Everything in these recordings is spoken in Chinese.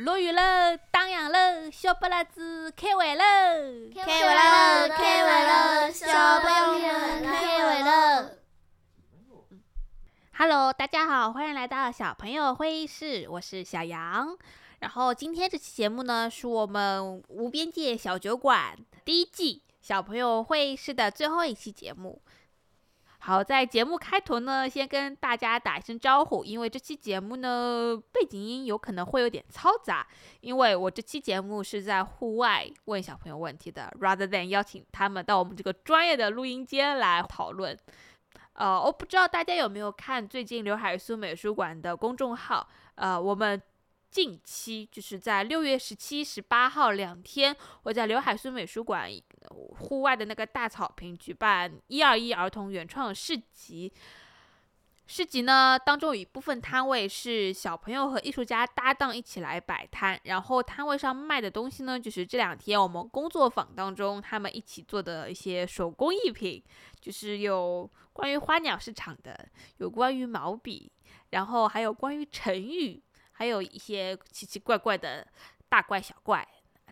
落雨了，打烊了，小不拉子开会喽！开会喽，开会喽，小朋友们开会喽！Hello，大家好，欢迎来到小朋友会议室，我是小杨。然后今天这期节目呢，是我们无边界小酒馆第一季小朋友会议室的最后一期节目。好，在节目开头呢，先跟大家打一声招呼，因为这期节目呢，背景音有可能会有点嘈杂，因为我这期节目是在户外问小朋友问题的，rather than 邀请他们到我们这个专业的录音间来讨论。呃，我不知道大家有没有看最近刘海粟美术馆的公众号，呃，我们近期就是在六月十七、十八号两天，我在刘海粟美术馆户外的那个大草坪举办一二一儿童原创市集。市集呢，当中有一部分摊位是小朋友和艺术家搭档一起来摆摊，然后摊位上卖的东西呢，就是这两天我们工作坊当中他们一起做的一些手工艺品，就是有关于花鸟市场的，有关于毛笔，然后还有关于成语，还有一些奇奇怪怪的大怪小怪。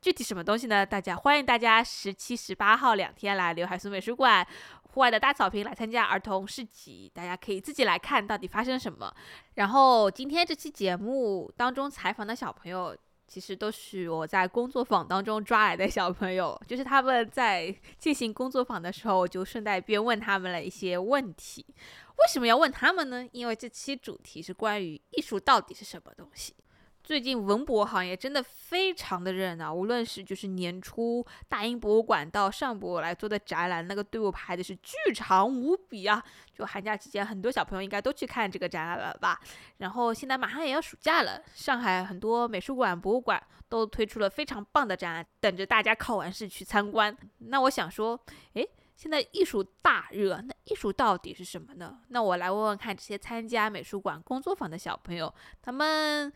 具体什么东西呢？大家欢迎大家十七、十八号两天来刘海粟美术馆户外的大草坪来参加儿童市集，大家可以自己来看到底发生什么。然后今天这期节目当中采访的小朋友，其实都是我在工作坊当中抓来的小朋友，就是他们在进行工作坊的时候，我就顺带便问他们了一些问题。为什么要问他们呢？因为这期主题是关于艺术到底是什么东西。最近文博行业真的非常的热闹，无论是就是年初大英博物馆到上博来做的展览，那个队伍排的是巨长无比啊！就寒假期间，很多小朋友应该都去看这个展览了吧？然后现在马上也要暑假了，上海很多美术馆、博物馆都推出了非常棒的展览，等着大家考完试去参观。那我想说，诶，现在艺术大热，那艺术到底是什么呢？那我来问问看这些参加美术馆工作坊的小朋友，他们。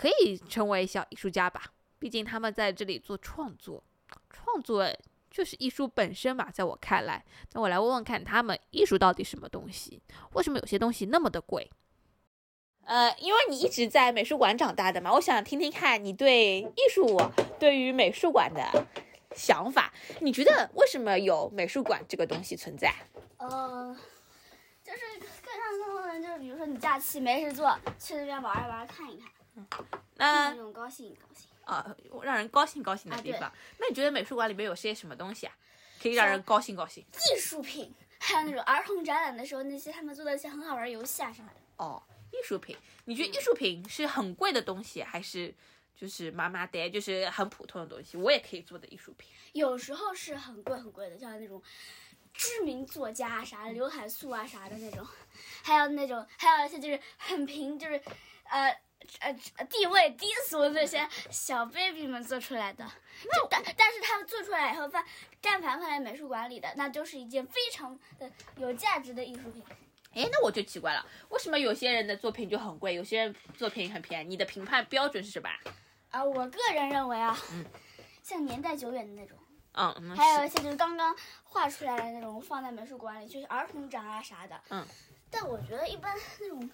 可以成为小艺术家吧，毕竟他们在这里做创作，创作就是艺术本身嘛，在我看来，那我来问问看他们艺术到底什么东西？为什么有些东西那么的贵？呃，因为你一直在美术馆长大的嘛，我想听听看你对艺术、对于美术馆的想法。你觉得为什么有美术馆这个东西存在？呃，就是更上更人，就是比如说你假期没事做，去那边玩一玩，看一看。那那种高兴高兴啊，让人高兴高兴的地方。那你觉得美术馆里面有些什么东西啊，可以让人高兴高兴？艺术品，还有那种儿童展览的时候，那些他们做的一些很好玩的游戏啊什么的。哦，艺术品，你觉得艺术品是很贵的东西，还是就是麻麻的，就是很普通的东西？我也可以做的艺术品。有时候是很贵很贵的，像那种知名作家啥的，刘海粟啊啥的那种，还有那种还有一些就是很平，就是呃。呃，地位低俗那些小 baby 们做出来的，就但但是他们做出来以后放，但凡放在美术馆里的，那就是一件非常的有价值的艺术品。哎，那我就奇怪了，为什么有些人的作品就很贵，有些人作品很便宜？你的评判标准是什么？啊，我个人认为啊，嗯，像年代久远的那种，嗯，还有一些就是刚刚画出来的那种，放在美术馆里，就是儿童展啊啥的，嗯，但我觉得一般那种。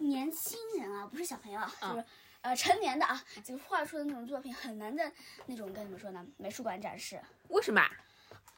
年轻人啊，不是小朋友，就是呃成年的啊，就是画出的那种作品很难在那种跟你们说呢，美术馆展示。为什么？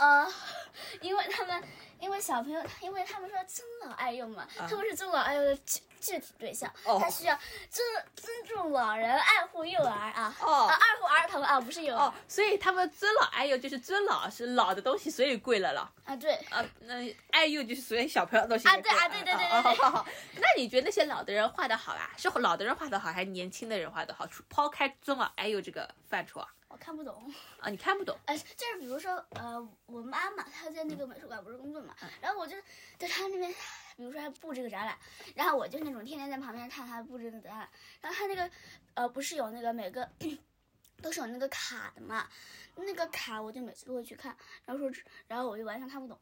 呃，因为他们，因为小朋友，因为他们说尊老爱幼嘛，他们是尊老爱幼的具具体对象，他需要尊尊重老人，爱护幼儿啊，哦，爱护儿童啊，不是幼儿。哦，所以他们尊老爱幼就是尊老是老的东西，所以贵了了。啊，对。啊，那爱幼就是所以小朋友的东西。啊，对啊，对对对对对。好好，那你觉得那些老的人画的好啊？是老的人画的好，还是年轻的人画的好？抛开尊老爱幼这个范畴啊？我看不懂啊，你看不懂？呃，就是比如说，呃，我妈妈她在那个美术馆不是工作嘛，嗯、然后我就在她那边，比如说她布这个展览，然后我就那种天天在旁边看她布置那个展览，然后她那个，呃，不是有那个每个 都是有那个卡的嘛，那个卡我就每次都会去看，然后说，然后我就完全看不懂，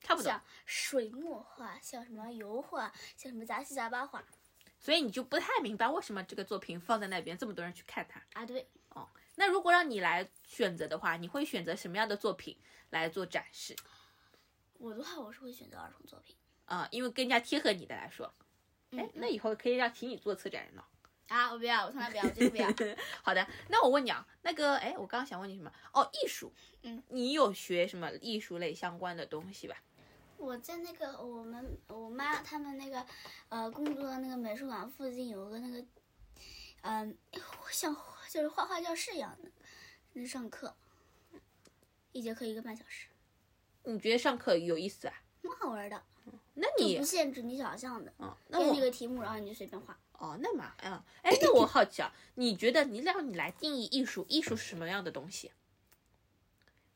看不懂。像水墨画，像什么油画，像什么杂七杂八画。所以你就不太明白为什么这个作品放在那边这么多人去看它啊？对，哦，那如果让你来选择的话，你会选择什么样的作品来做展示？我的话，我是会选择儿童作品啊，因为更加贴合你的来说。哎，那以后可以让请你做策展人了。啊，我不要，我从来不要，我绝对不要。好的，那我问你啊，那个，哎，我刚刚想问你什么？哦，艺术，嗯，你有学什么艺术类相关的东西吧？我在那个我们我妈他们那个呃工作的那个美术馆附近有个那个嗯、像就是画画教室一样的，那上课，一节课一个半小时，你觉得上课有意思啊？蛮好玩的，那你就不，限制你想象的，嗯，那给我你个题目，然后你就随便画。哦，那嘛，嗯，哎，那我好奇啊，你觉得你让你来定义艺术，艺术是什么样的东西？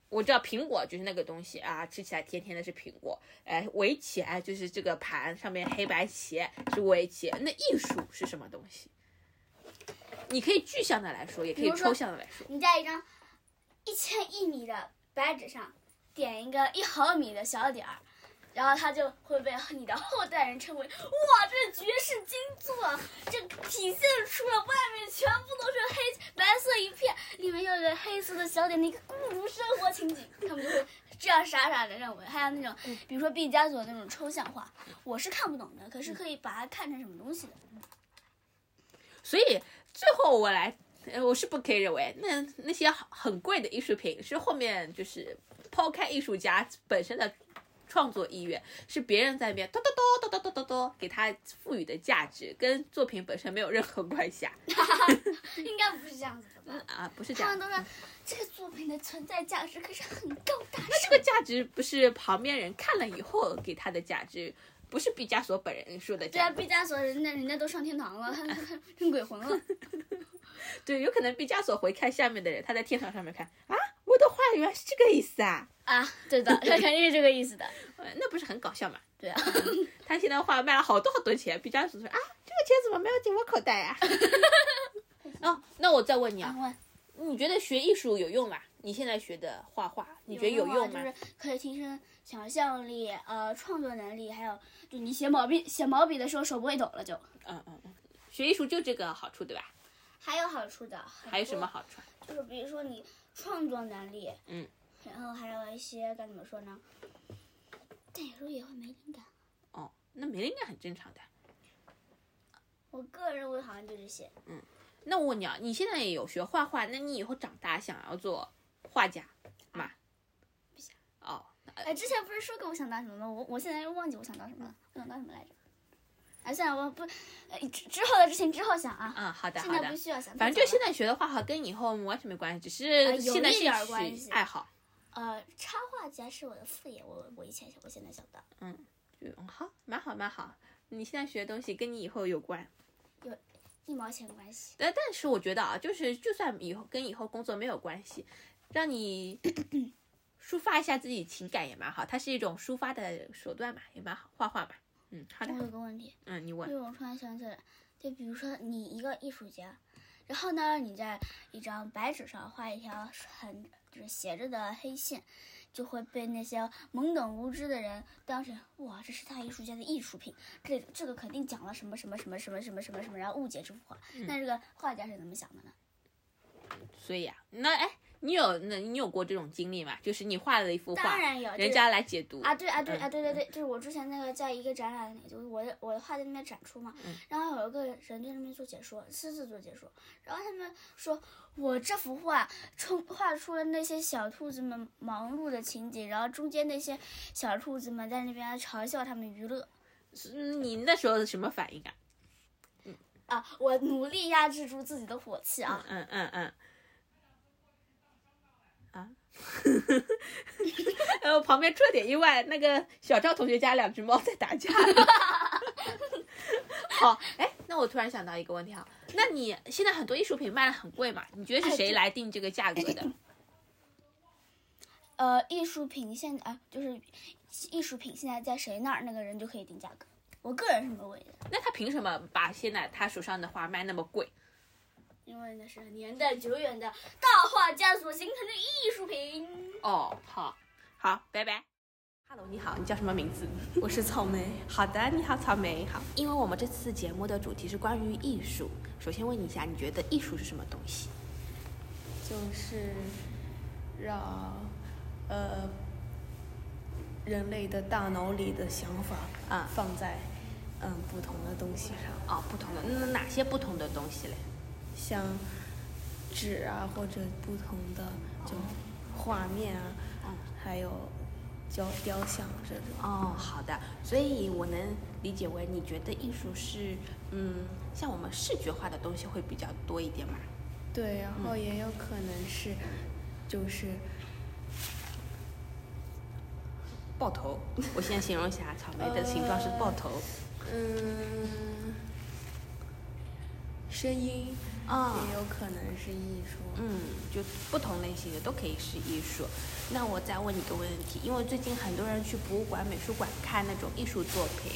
我知道苹果就是那个东西啊，吃起来甜甜的是苹果。哎，围棋哎，就是这个盘上面黑白棋是围棋。那艺术是什么东西？你可以具象的来说，也可以抽象的来说。你在一张一千一米的白纸上点一个一毫米的小点儿，然后它就会被你的后代人称为哇，这绝世金作，这体现出了外面全部都是黑白色一片，里面有一个黑色的小点的一个孤独生活情景，他们就会这样傻傻的认为。还有那种，比如说毕加索那种抽象画，我是看不懂的，可是可以把它看成什么东西的。所以最后我来，我是不可以认为那那些很贵的艺术品是后面就是抛开艺术家本身的创作意愿，是别人在那边哆哆哆哆哆哆哆哆给他赋予的价值，跟作品本身没有任何关系啊。应该不是这样子的吧？啊，不是这样。他们都说这个作品的存在价值可是很高大上。那这个价值不是旁边人看了以后给他的价值？不是毕加索本人说的对啊，毕加索人家人家都上天堂了，他他他成鬼魂了。对，有可能毕加索回看下面的人，他在天堂上面看啊，我的画原来是这个意思啊，啊，对的，他肯定是这个意思的。呃那不是很搞笑嘛？对啊，他现在画卖了好多好多钱，毕加索说啊，这个钱怎么没有进我口袋呀、哦，那我再问你啊，你觉得学艺术有用吗？你现在学的画画，你觉得有用吗？啊就是可以提升想象力、呃创作能力，还有就你写毛笔写毛笔的时候手不会抖了就。嗯嗯嗯，学艺术就这个好处对吧？还有好处的，还有什么？好处啊？就是比如说你创作能力，嗯，然后还有一些该怎么说呢？但有时候也会没灵感。哦，那没灵感很正常的。我个人认为好像就这些。那我问你啊，你现在也有学画画，那你以后长大想要做画家吗？不想。哦，哎，之前不是说过我想当什么吗？我我现在又忘记我想当什么了。我想当什么来着？哎，算了，我不，呃，之之后的事情之后想啊。嗯，好的好的现在不。需要想。反正就现在学的画画跟以后完全没关系，只是现在兴趣爱好。呃，插画家是我的副业，我我以前我现在想到。嗯，好，蛮好蛮好。你现在学的东西跟你以后有关，有一毛钱关系。但但是我觉得啊，就是就算以后跟以后工作没有关系，让你抒发一下自己情感也蛮好，它是一种抒发的手段嘛，也蛮好，画画嘛。嗯，好的我，有个问题，嗯，你问就，是我突然想起来，就比如说你一个艺术家，然后呢，你在一张白纸上画一条很就是斜着的黑线，就会被那些懵懂无知的人当成哇，这是他艺术家的艺术品，这这个肯定讲了什么什么什么什么什么什么什么，然后误解这幅画。那这个画家是怎么想的呢？所以啊，那哎，你有那你有过这种经历吗？就是你画了一幅画当，然有，人家来解读啊，对啊，对嗯啊，对对对，就是我之前那个在一个展览里，就是我的我的画在那边展出嘛，嗯然后有一个人在那边做解说，私自做解说，然后他们说我这幅画冲画出了那些小兔子们忙碌的情景，然后中间那些小兔子们在那边嘲笑他们娱乐嗯你那时候是什么反应啊？啊，我努力压制住自己的火气啊，嗯嗯嗯。啊，然 后旁边出了点意外，那个小赵同学家两只猫在打架。好，哎，那我突然想到一个问题哈，那你现在很多艺术品卖的很贵嘛？你觉得是谁来定这个价格的？呃，艺术品现在啊，就是艺术品现在在谁那儿，那个人就可以定价格，我个人是这么认为的。那他凭什么把现在他手上的画卖那么贵？因为那是年代久远的大画家所形成的艺术品。哦，好，好，拜拜。Hello，你好，你叫什么名字？我是草莓。好的，你好，草莓。好，因为我们这次节目的主题是关于艺术，首先问你一下，你觉得艺术是什么东西？就是让呃人类的大脑里的想法啊放在嗯不同的东西上，哦，不同的，那哪些不同的东西嘞？像纸啊或者不同的就画面啊，嗯还有雕雕像这种。哦，好的，所以我能理解为你觉得艺术是，嗯，像我们视觉化的东西会比较多一点嘛？对，然后也有可能是就是爆头，我现在形容一下，草莓的形状是爆头。嗯声音啊也有可能是艺术。嗯，就不同类型的都可以是艺术。那我再问你个问题，因为最近很多人去博物馆、美术馆看那种艺术作品，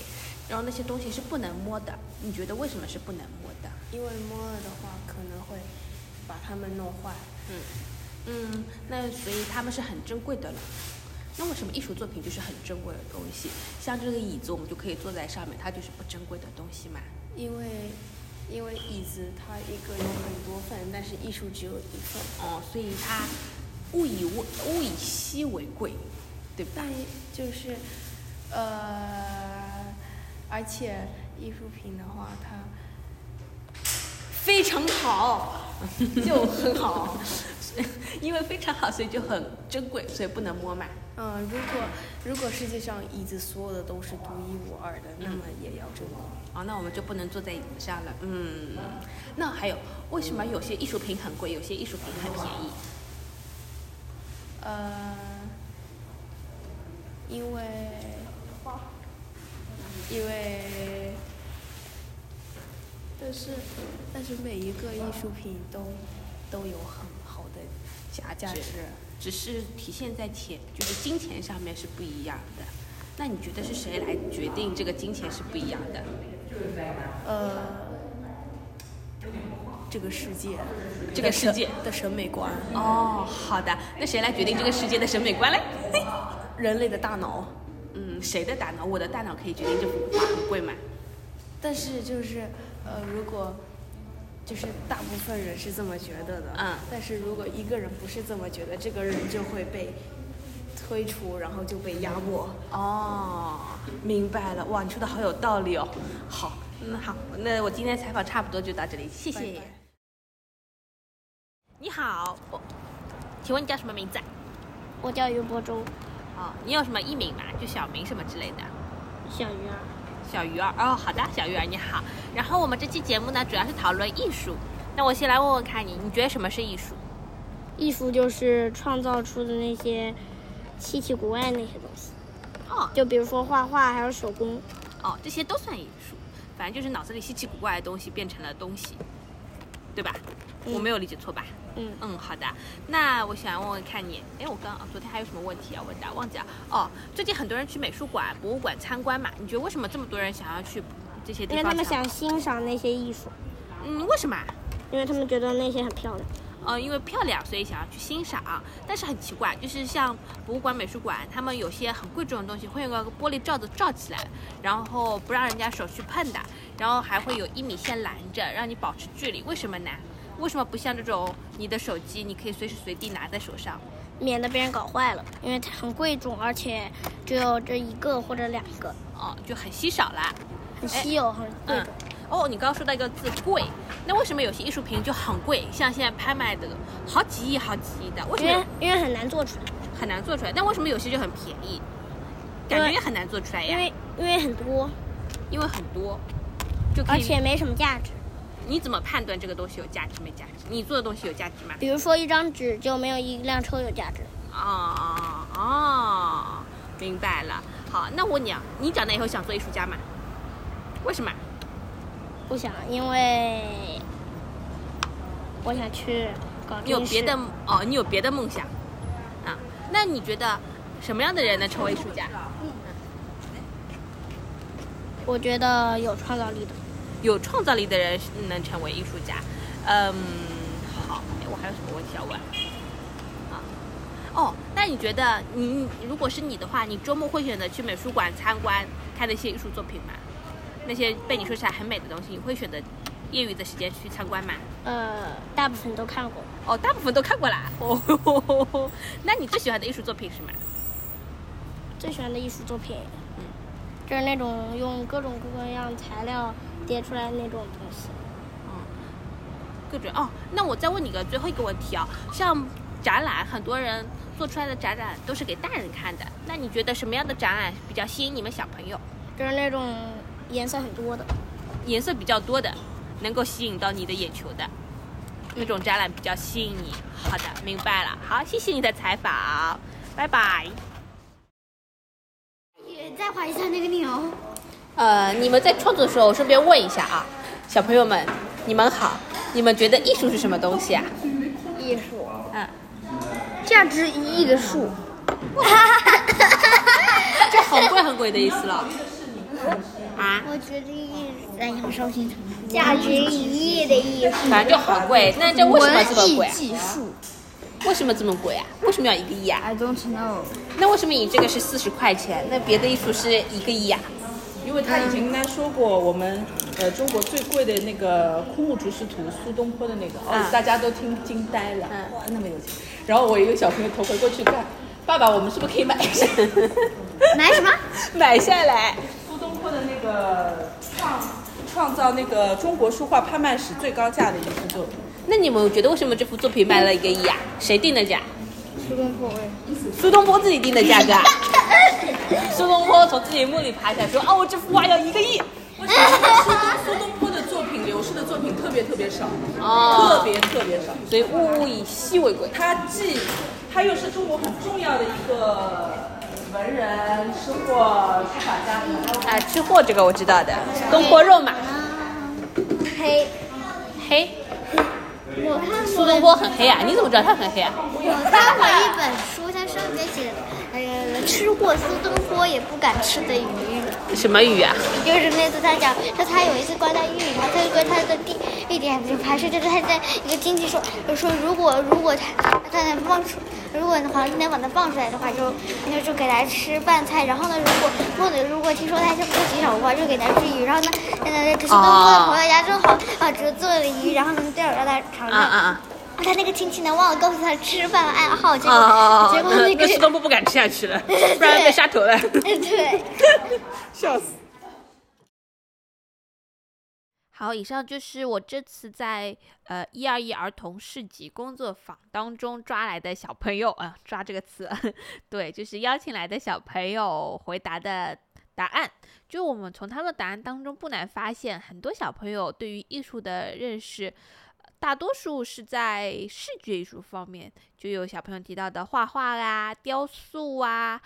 然后那些东西是不能摸的，你觉得为什么是不能摸的？因为摸了的话可能会把它们弄坏。嗯嗯，那所以他们是很珍贵的了。那为什么艺术作品就是很珍贵的东西？像这个椅子，我们就可以坐在上面，它就是不珍贵的东西嘛？因为因为椅子它一个有很多份，但是艺术只有一份。哦，所以它物以物物以稀为贵，对吧但？就是呃，而且艺术品的话，它非常好，就很好。因为非常好，所以就很珍贵，所以不能摸嘛。嗯，如果如果世界上椅子所有的都是独一无二的，那么也要珍贵。哦，那我们就不能坐在椅子上了。嗯，那还有，为什么有些艺术品很贵，有些艺术品很便宜？呃，因为因为，但是但是每一个艺术品都都有很好的价价值。只是体现在钱，就是金钱上面是不一样的。那你觉得是谁来决定这个金钱是不一样的？呃，这个世界，这个世界的审美观，哦，好的，那谁来决定这个世界的审美观嘞？人类的大脑。嗯，谁的大脑？我的大脑可以决定这幅画很贵吗？但是就是呃，如果就是大部分人是这么觉得的，嗯但是如果一个人不是这么觉得，这个人就会被推出，然后就被压迫。哦，明白了，哇，你说的好有道理哦。好，那，好，那我今天采访差不多就到这里，谢谢。拜拜你好，我，请问你叫什么名字啊？我叫于博中，哦，你有什么艺名吗？就小名什么之类的？小鱼儿。小鱼儿哦，好的，小鱼儿你好。然后我们这期节目呢，主要是讨论艺术。那我先来问问看你，你觉得什么是艺术？艺术就是创造出的那些稀奇古怪的那些东西，哦就比如说画画，还有手工。哦，这些都算艺术，反正就是脑子里稀奇古怪的东西变成了东西，对吧？我没有理解错吧？嗯，嗯，好的。那我想问问看你，哎，我刚哦昨天还有什么问题要问的？忘记了。哦，最近很多人去美术馆、博物馆参观嘛，你觉得为什么这么多人想要去这些地方因为他们？想欣赏那些艺术，嗯，为什么啊？因为他们觉得那些很漂亮。呃，因为漂亮，所以想要去欣赏。但是很奇怪，就是像博物馆、美术馆，他们有些很贵重的东西会用个玻璃罩子罩起来，然后不让人家手去碰的，然后还会有一米线拦着，让你保持距离。为什么呢？为什么不像这种你的手机，你可以随时随地拿在手上？免得被人搞坏了，因为它很贵重，而且只有这一个或者两个，哦，就很稀少啦。很稀有，很贵嗯重。，哦，你刚刚说到一个字贵，那为什么有些艺术品就很贵？像现在拍卖的好几亿、好几亿的，为什么因为很难做出来，很难做出来？但为什么有些就很便宜？感觉也很难做出来呀。因为因为很多，因为很多，就可以。而且没什么价值。你怎么判断这个东西有价值没价值？你做的东西有价值吗？比如说一张纸就没有一辆车有价值。哦哦，明白了。好，那我问你啊，你长大以后想做艺术家吗？为什么？不想，因为我想去搞你有别的哦？你有别的梦想啊？那你觉得什么样的人能成为艺术家？我觉得有创造力的。有创造力的人能成为艺术家。嗯，好，哎，我还有什么问题要问？啊，哦，那你觉得你如果是你的话，你周末会选择去美术馆参观看那些艺术作品吗？那些被你说起来很美的东西，你会选择业余的时间去参观吗？呃，大部分都看过。哦，大部分都看过啦。哦，那你最喜欢的艺术作品是什么？最喜欢的艺术作品，嗯就是那种用各种各样材料叠出来那种东西。嗯各种哦，那我再问你个最后一个问题啊，像展览，很多人做出来的展览都是给大人看的，那你觉得什么样的展览比较吸引你们小朋友？就是那种颜色很多的。颜色比较多的，能够吸引到你的眼球的那种展览比较吸引你。好的，明白了。好，谢谢你的采访，拜拜。也再画一下那个鸟。呃，你们在创作的时候，顺便问一下啊，小朋友们，你们好，你们觉得艺术是什么东西啊？艺术，嗯，价值一亿的树，这很贵很贵的意思了。啊？我觉得艺术，哎呀，收听价值一亿的艺术。反正就很贵，那这为什么这么贵啊？技术为什么这么贵啊？为什么要一个亿啊？，I don't know。那为什么你这个是四十块钱，那别的艺术是一个亿啊？因为他以前跟他说过，我们呃中国最贵的那个枯木竹石图，苏东坡的那个，哦啊，大家都听惊呆了，嗯哇，那么有钱。然后我一个小朋友头回过去看，爸爸，我们是不是可以买一下？买什么？买下来。苏东坡的那个创创造那个中国书画拍卖史最高价的一幅作品，那你们觉得为什么这幅作品卖了一个亿啊？谁定的价？苏东坡，苏东坡自己定的价格啊。苏东坡从自己墓里爬起来说：“哦，我这幅画要一个亿。为什么？苏东苏东坡的作品流失的作品特别特别少，哦特别特别少。”所以物物以稀为贵。他既他又是中国很重要的一个文人、吃货、书法家，啊，吃货这个我知道的，东坡肉嘛，黑。黑。我看苏东坡很黑啊，你怎么知道他很黑啊？我看过一本书，它上面写，呃，吃过苏东坡也不敢吃的鱼。什么鱼啊？就是那次他讲，说他有一次关在狱里，他就跟他的弟弟弟就还是就是他在一个亲戚说，就说如果如果他他能放出，如果皇帝能把他放出来的话，就那就给他吃饭菜，然后呢，如果或者如果听说他是不洗手的话，就给他吃鱼，然后呢，呃，可是东坡的朋友家正好啊，只做了鱼，然后呢，第二让他尝尝。啊啊啊！他那个亲戚呢忘了告诉他吃饭的爱好，结果、哦结果那个苏东坡不敢吃下去了，不然被杀头了。对。笑死。好，以上就是我这次在呃一二一儿童市集工作坊当中抓来的小朋友啊、抓这个词，对，就是邀请来的小朋友回答的答案。就我们从他们的答案当中不难发现，很多小朋友对于艺术的认识，呃大多数是在视觉艺术方面，就有小朋友提到的画画啦、雕塑啊，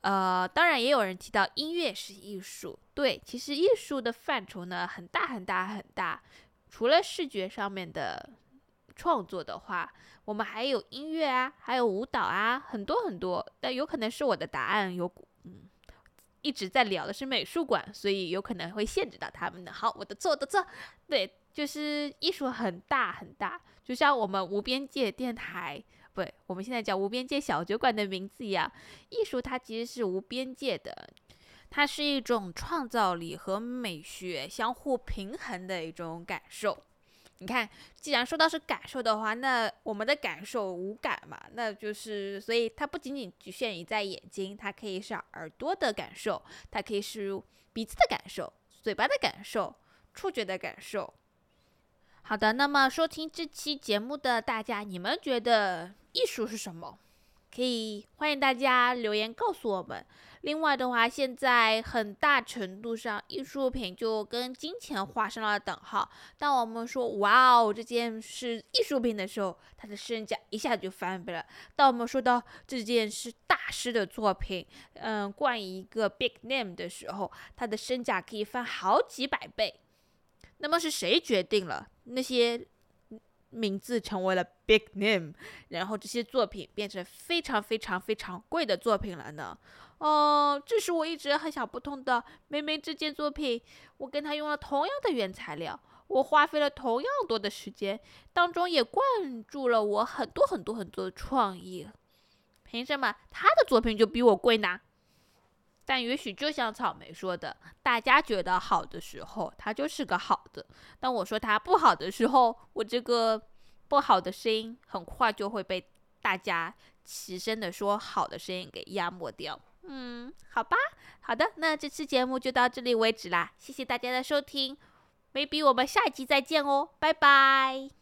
呃，当然也有人提到音乐是艺术。对，其实艺术的范畴呢很大很大很大。除了视觉上面的创作的话，我们还有音乐啊，还有舞蹈啊，很多很多。但有可能是我的答案有一直在聊的是美术馆，所以有可能会限制到他们的。好，我的错，我的错。对，就是艺术很大很大，就像我们无边界电台。不对，我们现在叫无边界小酒馆的名字一样，艺术它其实是无边界的，它是一种创造力和美学相互平衡的一种感受。你看，既然说到是感受的话，那我们的感受无感嘛，那就是，所以它不仅仅局限于在眼睛，它可以是耳朵的感受，它可以是鼻子的感受、嘴巴的感受、触觉的感受。好的，那么收听这期节目的大家，你们觉得艺术是什么？可以欢迎大家留言告诉我们。另外的话，现在很大程度上，艺术品就跟金钱画上了等号。当我们说“哇哦，这件是艺术品”的时候，它的身价一下就翻倍了。当我们说到这件是大师的作品，嗯，冠以一个 big name 的时候，它的身价可以翻好几百倍。那么是谁决定了那些名字成为了 big name，然后这些作品变成非常非常非常贵的作品了呢？哦，这是我一直很想不通的。明明这件作品，我跟他用了同样的原材料，我花费了同样多的时间，当中也灌注了我很多很多很多的创意，凭什么他的作品就比我贵呢？但也许就像草莓说的，大家觉得好的时候，它就是个好的；当我说它不好的时候，我这个不好的声音很快就会被大家齐声的说好的声音给压没掉。嗯，好吧，好的，那这次节目就到这里为止啦，谢谢大家的收听，maybe 我们下一集再见哦，拜拜。